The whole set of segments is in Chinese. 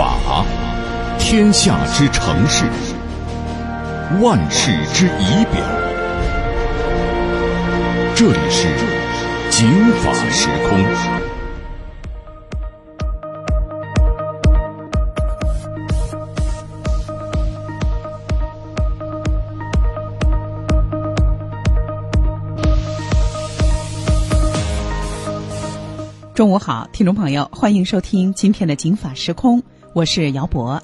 法，天下之城市，万世之仪表。这里是警法时空。中午好，听众朋友，欢迎收听今天的《警法时空》，我是姚博。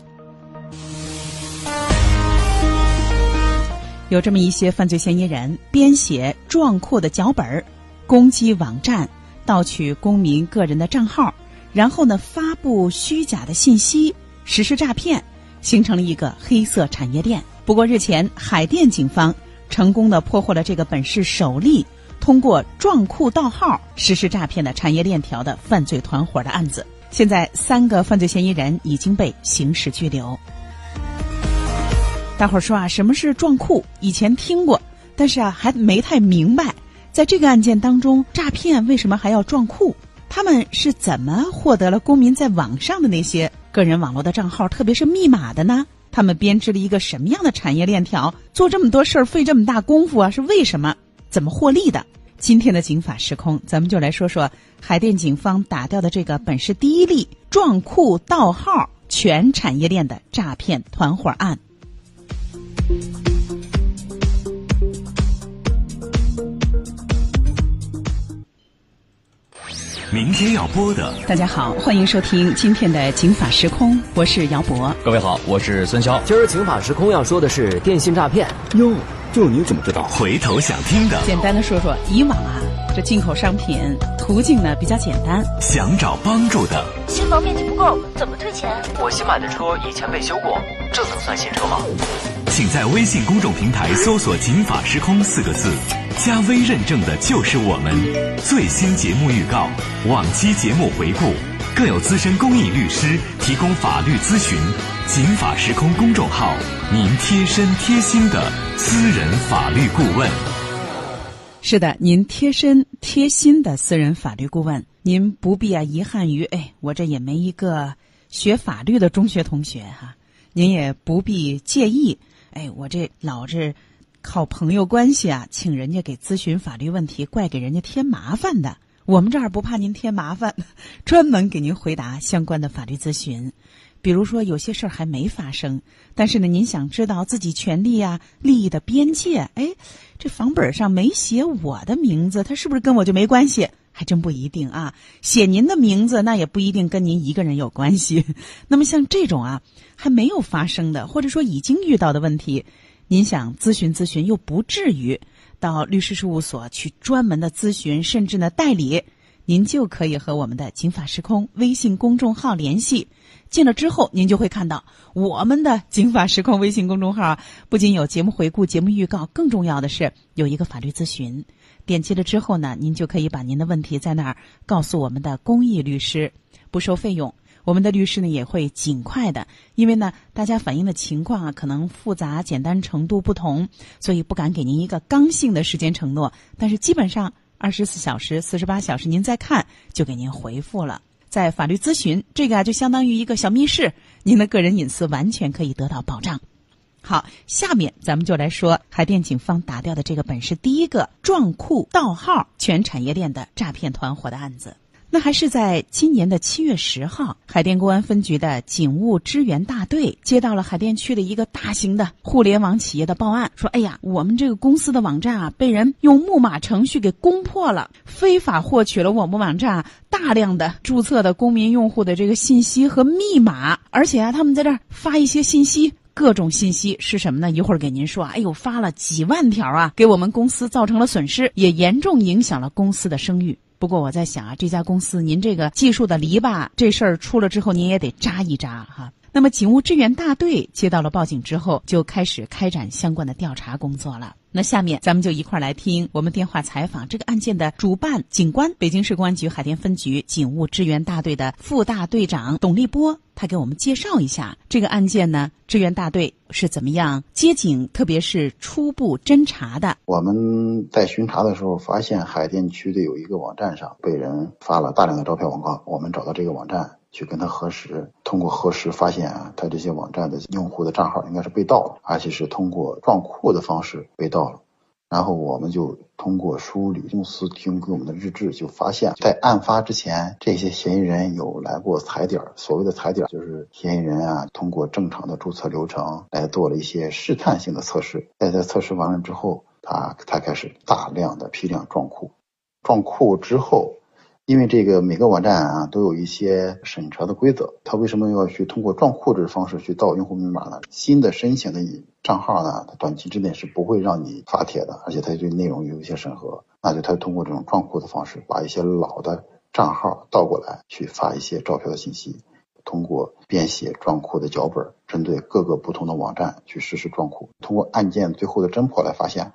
有这么一些犯罪嫌疑人编写撞库的脚本，攻击网站，盗取公民个人的账号，然后呢发布虚假的信息，实施诈骗，形成了一个黑色产业链。不过日前，海淀警方成功的破获了这个本市首例。通过撞库盗号实施诈骗的产业链条的犯罪团伙的案子，现在三个犯罪嫌疑人已经被刑事拘留。大伙儿说啊，什么是撞库？以前听过，但是啊还没太明白，在这个案件当中，诈骗为什么还要撞库？他们是怎么获得了公民在网上的那些个人网络的账号，特别是密码的呢？他们编织了一个什么样的产业链条？做这么多事儿，费这么大功夫啊，是为什么？怎么获利的？今天的警法时空，咱们就来说说海淀警方打掉的这个本市第一例撞库盗号全产业链的诈骗团伙案。明天要播的，大家好，欢迎收听今天的警法时空，我是姚博。各位好，我是孙潇。今儿警法时空要说的是电信诈骗哟。就你怎么知道？回头想听的，简单的说说，以往啊，这进口商品途径呢比较简单。想找帮助的，新房面积不够，怎么退钱？我新买的车以前被修过，这能算新车吗？请在微信公众平台搜索“警法时空”四个字，加微认证的就是我们。最新节目预告、往期节目回顾，更有资深公益律师提供法律咨询。警法时空公众号，您贴身贴心的。私人法律顾问，是的，您贴身贴心的私人法律顾问，您不必啊遗憾于哎，我这也没一个学法律的中学同学哈，您也不必介意哎，我这老是靠朋友关系啊，请人家给咨询法律问题，怪给人家添麻烦的。我们这儿不怕您添麻烦，专门给您回答相关的法律咨询。比如说，有些事儿还没发生，但是呢，您想知道自己权利啊、利益的边界，哎，这房本上没写我的名字，它是不是跟我就没关系？还真不一定啊。写您的名字，那也不一定跟您一个人有关系。那么像这种啊，还没有发生的，或者说已经遇到的问题，您想咨询咨询，又不至于到律师事务所去专门的咨询，甚至呢代理。您就可以和我们的“警法时空”微信公众号联系，进了之后，您就会看到我们的“警法时空”微信公众号不仅有节目回顾、节目预告，更重要的是有一个法律咨询。点击了之后呢，您就可以把您的问题在那儿告诉我们的公益律师，不收费用。我们的律师呢也会尽快的，因为呢大家反映的情况啊可能复杂、简单程度不同，所以不敢给您一个刚性的时间承诺，但是基本上。二十四小时、四十八小时，您再看就给您回复了。在法律咨询这个啊，就相当于一个小密室，您的个人隐私完全可以得到保障。好，下面咱们就来说海淀警方打掉的这个本市第一个撞库盗号全产业链的诈骗团伙的案子。那还是在今年的七月十号，海淀公安分局的警务支援大队接到了海淀区的一个大型的互联网企业的报案，说：“哎呀，我们这个公司的网站啊，被人用木马程序给攻破了，非法获取了我们网站大量的注册的公民用户的这个信息和密码，而且啊，他们在这儿发一些信息，各种信息是什么呢？一会儿给您说啊。哎呦，发了几万条啊，给我们公司造成了损失，也严重影响了公司的声誉。”不过我在想啊，这家公司您这个技术的篱笆，这事儿出了之后，您也得扎一扎哈。那么警务支援大队接到了报警之后，就开始开展相关的调查工作了。那下面咱们就一块儿来听我们电话采访这个案件的主办警官，北京市公安局海淀分局警务支援大队的副大队长董立波，他给我们介绍一下这个案件呢，支援大队是怎么样接警，特别是初步侦查的。我们在巡查的时候，发现海淀区的有一个网站上被人发了大量的招嫖广告，我们找到这个网站。去跟他核实，通过核实发现啊，他这些网站的用户的账号应该是被盗了，而且是通过撞库的方式被盗了。然后我们就通过梳理公司提供给我们的日志，就发现，在案发之前，这些嫌疑人有来过踩点。所谓的踩点，就是嫌疑人啊，通过正常的注册流程来做了一些试探性的测试。在他测试完了之后，他才开始大量的批量撞库。撞库之后。因为这个每个网站啊都有一些审查的规则，他为什么要去通过撞库这方式去盗用户密码呢？新的申请的账号呢，它短期之内是不会让你发帖的，而且它对内容有一些审核，那就他通过这种撞库的方式，把一些老的账号倒过来去发一些照片的信息，通过编写撞库的脚本，针对各个不同的网站去实施撞库，通过案件最后的侦破来发现。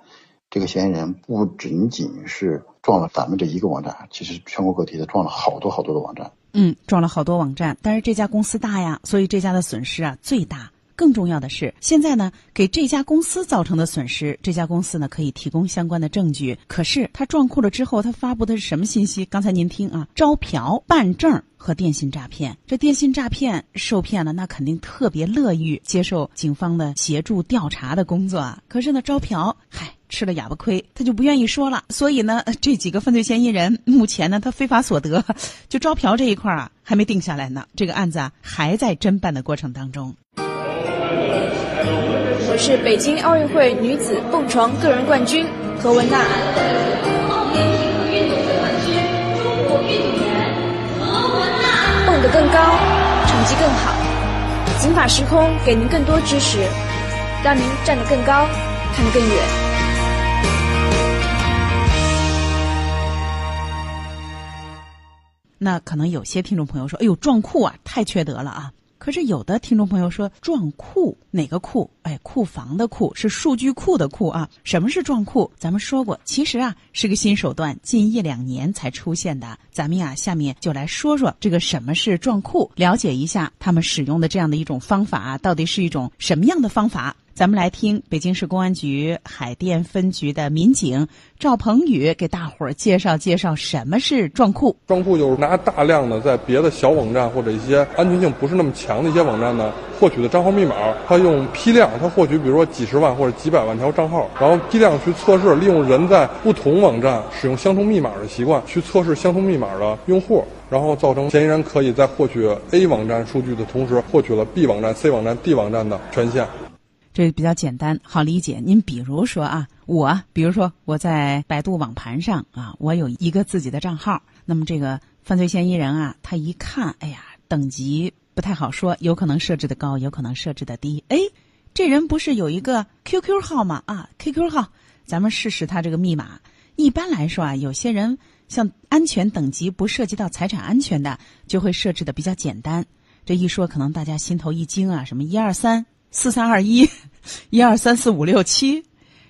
这个嫌疑人不仅仅是撞了咱们这一个网站，其实全国各地的撞了好多好多的网站。嗯，撞了好多网站，但是这家公司大呀，所以这家的损失啊最大。更重要的是，现在呢，给这家公司造成的损失，这家公司呢可以提供相关的证据。可是他撞库了之后，他发布的是什么信息？刚才您听啊，招嫖、办证和电信诈骗。这电信诈骗受骗了，那肯定特别乐于接受警方的协助调查的工作啊。可是呢，招嫖，嗨。吃了哑巴亏，他就不愿意说了。所以呢，这几个犯罪嫌疑人目前呢，他非法所得就招嫖这一块啊，还没定下来呢。这个案子啊，还在侦办的过程当中。我是北京奥运会女子蹦床个人冠军何文娜。蹦得更高，成绩更好。警法时空给您更多知识，让您站得更高，看得更远。那可能有些听众朋友说：“哎呦，撞库啊，太缺德了啊！”可是有的听众朋友说：“撞库哪个库？哎，库房的库是数据库的库啊。什么是撞库？咱们说过，其实啊是个新手段，近一两年才出现的。咱们呀，下面就来说说这个什么是撞库，了解一下他们使用的这样的一种方法到底是一种什么样的方法。”咱们来听北京市公安局海淀分局的民警赵鹏宇给大伙儿介绍介绍什么是撞库。撞库就是拿大量的在别的小网站或者一些安全性不是那么强的一些网站呢获取的账号密码，他用批量，他获取比如说几十万或者几百万条账号，然后批量去测试，利用人在不同网站使用相同密码的习惯去测试相同密码的用户，然后造成嫌疑人可以在获取 A 网站数据的同时，获取了 B 网站、C 网站、D 网站的权限。这比较简单，好理解。您比如说啊，我比如说我在百度网盘上啊，我有一个自己的账号。那么这个犯罪嫌疑人啊，他一看，哎呀，等级不太好说，有可能设置的高，有可能设置的低。哎，这人不是有一个 QQ 号吗？啊，QQ 号，咱们试试他这个密码。一般来说啊，有些人像安全等级不涉及到财产安全的，就会设置的比较简单。这一说，可能大家心头一惊啊，什么一二三。四三二一，一二三四五六七，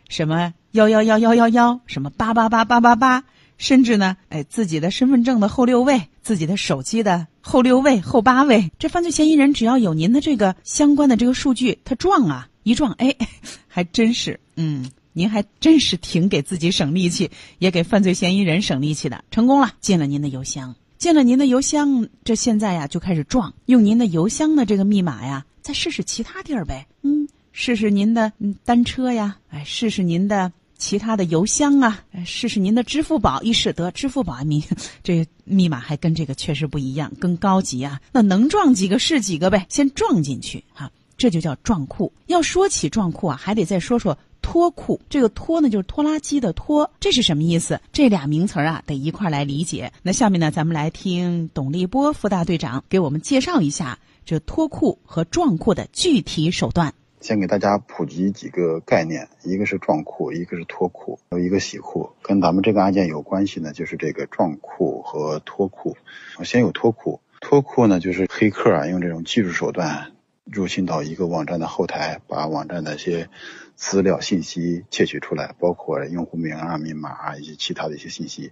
什么幺幺幺幺幺幺，什么八八八八八八，甚至呢，哎，自己的身份证的后六位，自己的手机的后六位、后八位，这犯罪嫌疑人只要有您的这个相关的这个数据，他撞啊，一撞，哎，还真是，嗯，您还真是挺给自己省力气，也给犯罪嫌疑人省力气的，成功了，进了您的邮箱，进了您的邮箱，这现在呀就开始撞，用您的邮箱的这个密码呀。再试试其他地儿呗，嗯，试试您的单车呀，哎，试试您的其他的邮箱啊，试试您的支付宝，一试得支付宝密，这密码还跟这个确实不一样，更高级啊。那能撞几个是几个呗，先撞进去哈，这就叫撞库。要说起撞库啊，还得再说说拖库。这个拖呢，就是拖拉机的拖，这是什么意思？这俩名词啊，得一块来理解。那下面呢，咱们来听董立波副大队长给我们介绍一下。这脱库和撞库的具体手段，先给大家普及几个概念，一个是撞库，一个是脱库，有一个洗库。跟咱们这个案件有关系呢，就是这个撞库和脱库。先有脱库，脱库呢就是黑客啊用这种技术手段入侵到一个网站的后台，把网站的一些资料信息窃取出来，包括用户名啊、密码啊以及其他的一些信息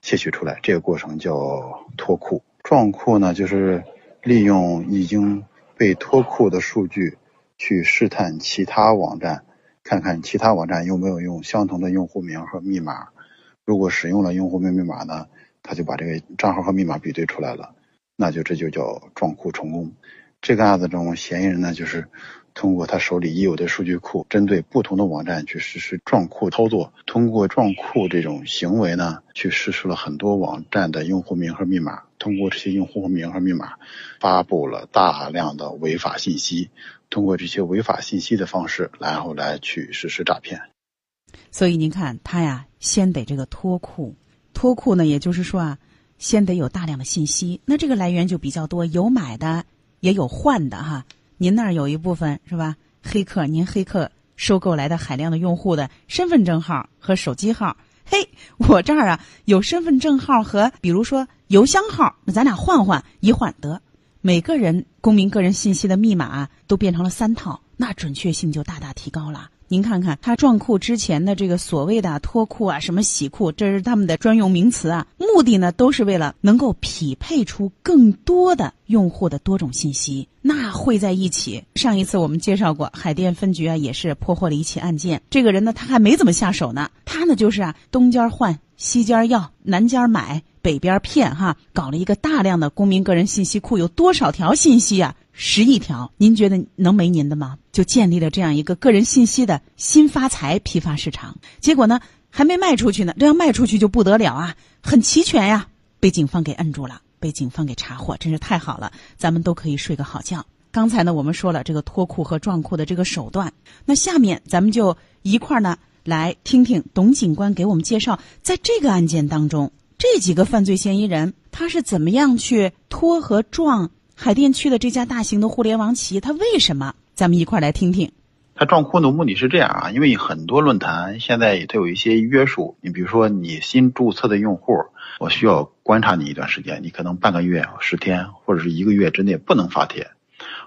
窃取出来，这个过程叫脱库。撞库呢就是。利用已经被脱库的数据去试探其他网站，看看其他网站有没有用相同的用户名和密码。如果使用了用户名密码呢，他就把这个账号和密码比对出来了。那就这就叫撞库成功。这个案子中，嫌疑人呢就是通过他手里已有的数据库，针对不同的网站去实施撞库操作，通过撞库这种行为呢，去实施了很多网站的用户名和密码，通过这些用户名和密码，发布了大量的违法信息，通过这些违法信息的方式，然后来去实施诈骗。所以您看，他呀，先得这个脱库，脱库呢，也就是说啊，先得有大量的信息，那这个来源就比较多，有买的，也有换的哈。您那儿有一部分是吧？黑客，您黑客收购来的海量的用户的身份证号和手机号，嘿，我这儿啊有身份证号和比如说邮箱号，那咱俩换换，一换得，每个人公民个人信息的密码都变成了三套，那准确性就大大提高了。您看看他撞库之前的这个所谓的脱库啊，什么洗库，这是他们的专用名词啊。目的呢，都是为了能够匹配出更多的用户的多种信息，那汇在一起。上一次我们介绍过，海淀分局啊也是破获了一起案件。这个人呢，他还没怎么下手呢，他呢就是啊东家换西家要，南家买北边骗哈，搞了一个大量的公民个人信息库，有多少条信息啊？十亿条，您觉得能没您的吗？就建立了这样一个个人信息的新发财批发市场。结果呢，还没卖出去呢，这要卖出去就不得了啊，很齐全呀，被警方给摁住了，被警方给查获，真是太好了，咱们都可以睡个好觉。刚才呢，我们说了这个脱库和撞库的这个手段，那下面咱们就一块儿呢来听听董警官给我们介绍，在这个案件当中，这几个犯罪嫌疑人他是怎么样去脱和撞。海淀区的这家大型的互联网企业，它为什么？咱们一块儿来听听。它撞库的目的是这样啊，因为很多论坛现在它有一些约束，你比如说你新注册的用户，我需要观察你一段时间，你可能半个月、十天或者是一个月之内不能发帖，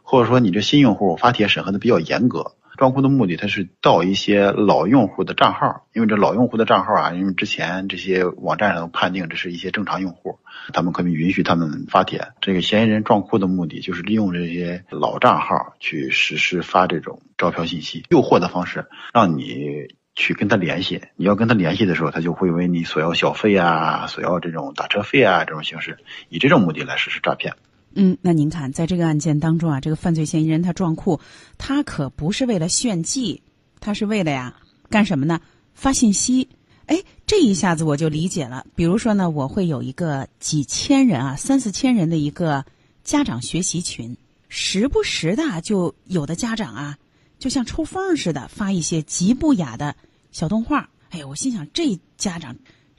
或者说你这新用户发帖审核的比较严格。撞库的目的，它是盗一些老用户的账号，因为这老用户的账号啊，因为之前这些网站上判定这是一些正常用户，他们可以允许他们发帖。这个嫌疑人撞库的目的，就是利用这些老账号去实施发这种招嫖信息，诱惑的方式，让你去跟他联系。你要跟他联系的时候，他就会为你索要小费啊，索要这种打车费啊这种形式，以这种目的来实施诈骗。嗯，那您看，在这个案件当中啊，这个犯罪嫌疑人他撞库，他可不是为了炫技，他是为了呀干什么呢？发信息。哎，这一下子我就理解了。比如说呢，我会有一个几千人啊，三四千人的一个家长学习群，时不时的就有的家长啊，就像抽风似的发一些极不雅的小动画。哎呀，我心想这家长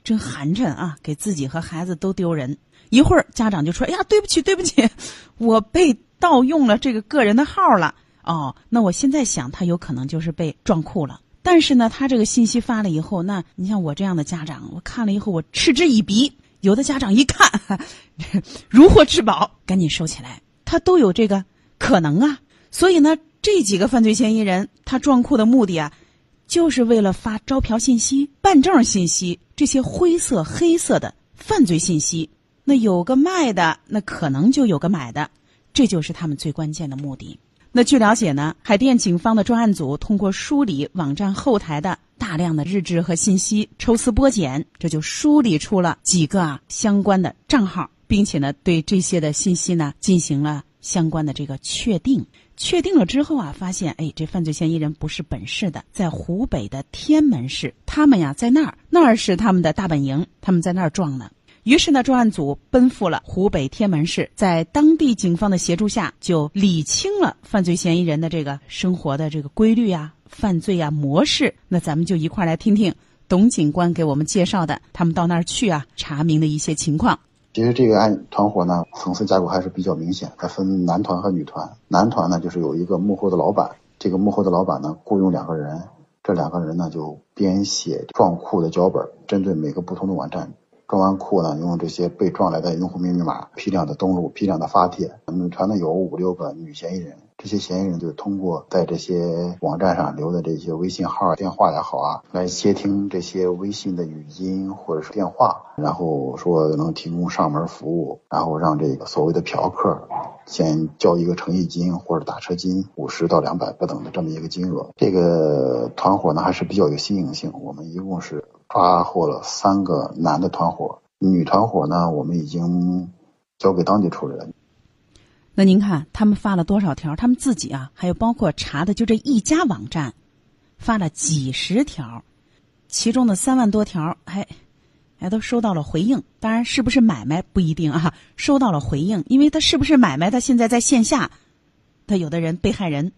真寒碜啊，给自己和孩子都丢人。一会儿家长就说：“哎呀，对不起，对不起，我被盗用了这个个人的号了。”哦，那我现在想，他有可能就是被撞库了。但是呢，他这个信息发了以后，那你像我这样的家长，我看了以后我嗤之以鼻。有的家长一看，如获至宝，赶紧收起来。他都有这个可能啊。所以呢，这几个犯罪嫌疑人他撞库的目的啊，就是为了发招嫖信息、办证信息这些灰色、黑色的犯罪信息。那有个卖的，那可能就有个买的，这就是他们最关键的目的。那据了解呢，海淀警方的专案组通过梳理网站后台的大量的日志和信息，抽丝剥茧，这就梳理出了几个啊相关的账号，并且呢，对这些的信息呢进行了相关的这个确定。确定了之后啊，发现哎，这犯罪嫌疑人不是本市的，在湖北的天门市，他们呀在那儿，那儿是他们的大本营，他们在那儿撞呢。于是呢，专案组奔赴了湖北天门市，在当地警方的协助下，就理清了犯罪嫌疑人的这个生活的这个规律啊、犯罪啊模式。那咱们就一块来听听董警官给我们介绍的，他们到那儿去啊查明的一些情况。其实这个案团伙呢，层次架构还是比较明显，它分男团和女团。男团呢，就是有一个幕后的老板，这个幕后的老板呢，雇佣两个人，这两个人呢就编写撞库的脚本，针对每个不同的网站。撞完库呢，用这些被撞来的用户名密码批量的登录、批量的发帖。女团呢有五六个女嫌疑人，这些嫌疑人就是通过在这些网站上留的这些微信号、电话也好啊，来接听这些微信的语音或者是电话，然后说能提供上门服务，然后让这个所谓的嫖客先交一个诚意金或者打车金五十到两百不等的这么一个金额。这个团伙呢还是比较有新颖性，我们一共是。抓获了三个男的团伙，女团伙呢，我们已经交给当地处理了。那您看他们发了多少条？他们自己啊，还有包括查的就这一家网站，发了几十条，其中的三万多条还还都收到了回应。当然是不是买卖不一定啊，收到了回应，因为他是不是买卖，他现在在线下，他有的人被害人，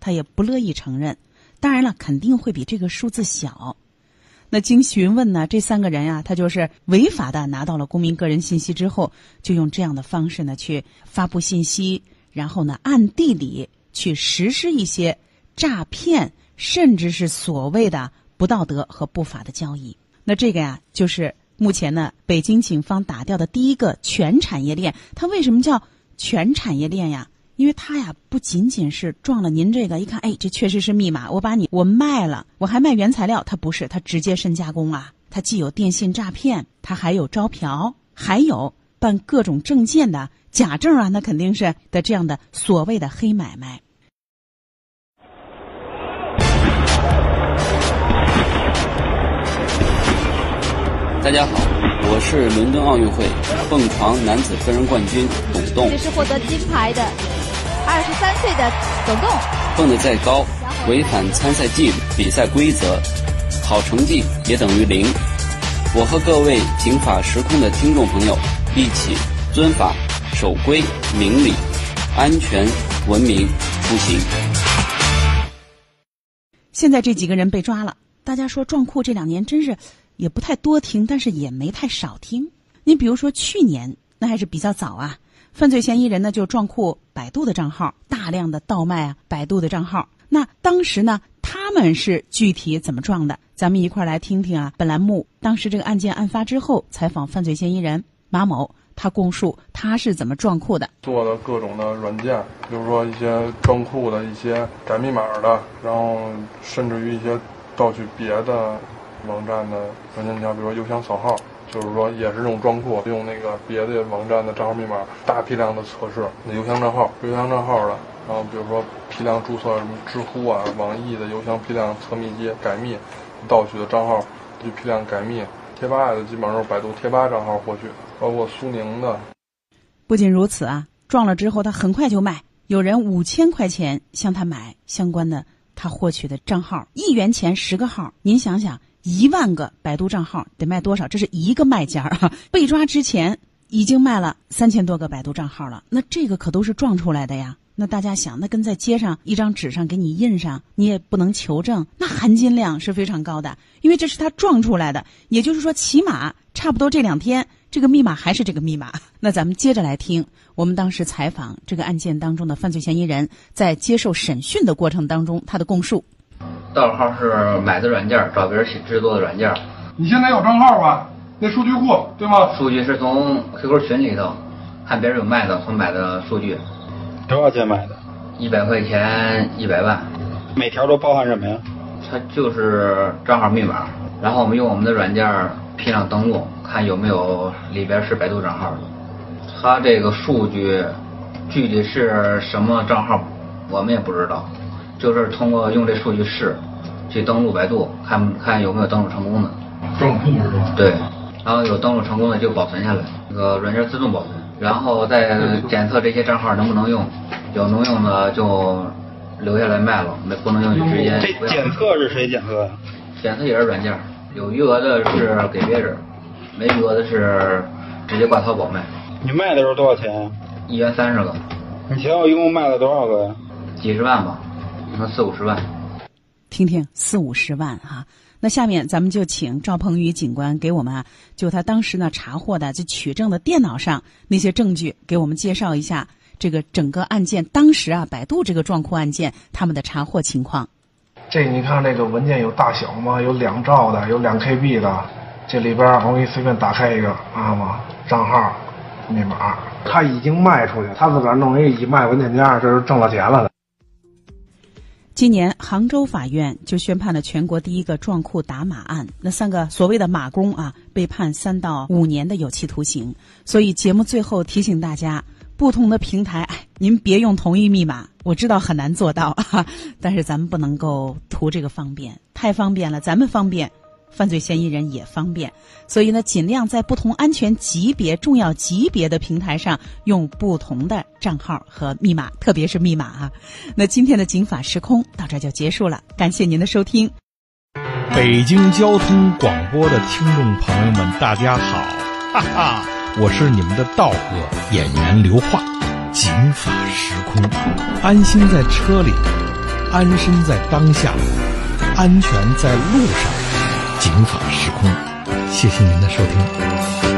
他也不乐意承认。当然了，肯定会比这个数字小。那经询问呢，这三个人呀，他就是违法的拿到了公民个人信息之后，就用这样的方式呢去发布信息，然后呢暗地里去实施一些诈骗，甚至是所谓的不道德和不法的交易。那这个呀，就是目前呢北京警方打掉的第一个全产业链。它为什么叫全产业链呀？因为他呀，不仅仅是撞了您这个，一看，哎，这确实是密码，我把你我卖了，我还卖原材料，他不是，他直接深加工啊，他既有电信诈骗，他还有招嫖，还有办各种证件的假证啊，那肯定是的这样的所谓的黑买卖。大家好，我是伦敦奥运会蹦床男子个人冠军董栋，这是获得金牌的。二十三岁的董栋，蹦得再高，违反参赛纪律、比赛规则，好成绩也等于零。我和各位警法时空的听众朋友一起遵法、守规、明理、安全、文明出行。现在这几个人被抓了，大家说撞库这两年真是也不太多听，但是也没太少听。你比如说去年，那还是比较早啊。犯罪嫌疑人呢就撞库百度的账号，大量的盗卖啊百度的账号。那当时呢他们是具体怎么撞的？咱们一块儿来听听啊。本栏目当时这个案件案发之后，采访犯罪嫌疑人马某，他供述他是怎么撞库的。做的各种的软件，比如说一些装库的一些改密码的，然后甚至于一些盗取别的网站的软件条，比如说邮箱扫号。就是说，也是用装库，用那个别的网站的账号密码，大批量的测试那邮箱账号、邮箱账号的，然后比如说批量注册什么知乎啊、网易的邮箱批量测密机改密，盗取的账号就批量改密。贴吧的基本上是百度贴吧账号获取，包括苏宁的。不仅如此啊，撞了之后他很快就卖，有人五千块钱向他买相关的他获取的账号，一元钱十个号，您想想。一万个百度账号得卖多少？这是一个卖家啊！被抓之前已经卖了三千多个百度账号了。那这个可都是撞出来的呀！那大家想，那跟在街上一张纸上给你印上，你也不能求证，那含金量是非常高的，因为这是他撞出来的。也就是说，起码差不多这两天，这个密码还是这个密码。那咱们接着来听我们当时采访这个案件当中的犯罪嫌疑人，在接受审讯的过程当中，他的供述。盗号是买的软件，找别人制作的软件。你现在有账号吧？那数据库对吗？数据是从 QQ 群里头看别人有卖的，从买的数据。多少钱买的？一百块钱，一百万。每条都包含什么呀？它就是账号密码，然后我们用我们的软件批量登录，看有没有里边是百度账号的。它这个数据具体是什么账号，我们也不知道。就是通过用这数据试，去登录百度，看看有没有登录成功的。账户是吧？对，然后有登录成功的就保存下来，那个软件自动保存，然后再检测这些账号能不能用，有能用的就留下来卖了，没不能用就直接。这检测是谁检测呀？检测也是软件，有余额的是给别人，没余额的是直接挂淘宝卖。你卖的时候多少钱？一元三十个。你前后一共卖了多少个呀？几十万吧。那四五十万，听听四五十万哈。那下面咱们就请赵鹏宇警官给我们啊，就他当时呢查获的这取证的电脑上那些证据，给我们介绍一下这个整个案件当时啊百度这个撞库案件他们的查获情况。这你看那个文件有大小吗？有两兆的，有两 KB 的。这里边我给你随便打开一个啊嘛，账号、密码，他已经卖出去，他自个儿弄一个义卖文件夹，这是挣了钱了的。今年杭州法院就宣判了全国第一个撞库打码案，那三个所谓的马工啊，被判三到五年的有期徒刑。所以节目最后提醒大家，不同的平台，您别用同一密码。我知道很难做到，啊但是咱们不能够图这个方便，太方便了，咱们方便，犯罪嫌疑人也方便。所以呢，尽量在不同安全级别、重要级别的平台上用不同的账号和密码，特别是密码啊。那今天的《警法时空》到这就结束了，感谢您的收听。北京交通广播的听众朋友们，大家好，哈哈，我是你们的道哥演员刘化。警法时空，安心在车里，安身在当下，安全在路上。警法时空，谢谢您的收听。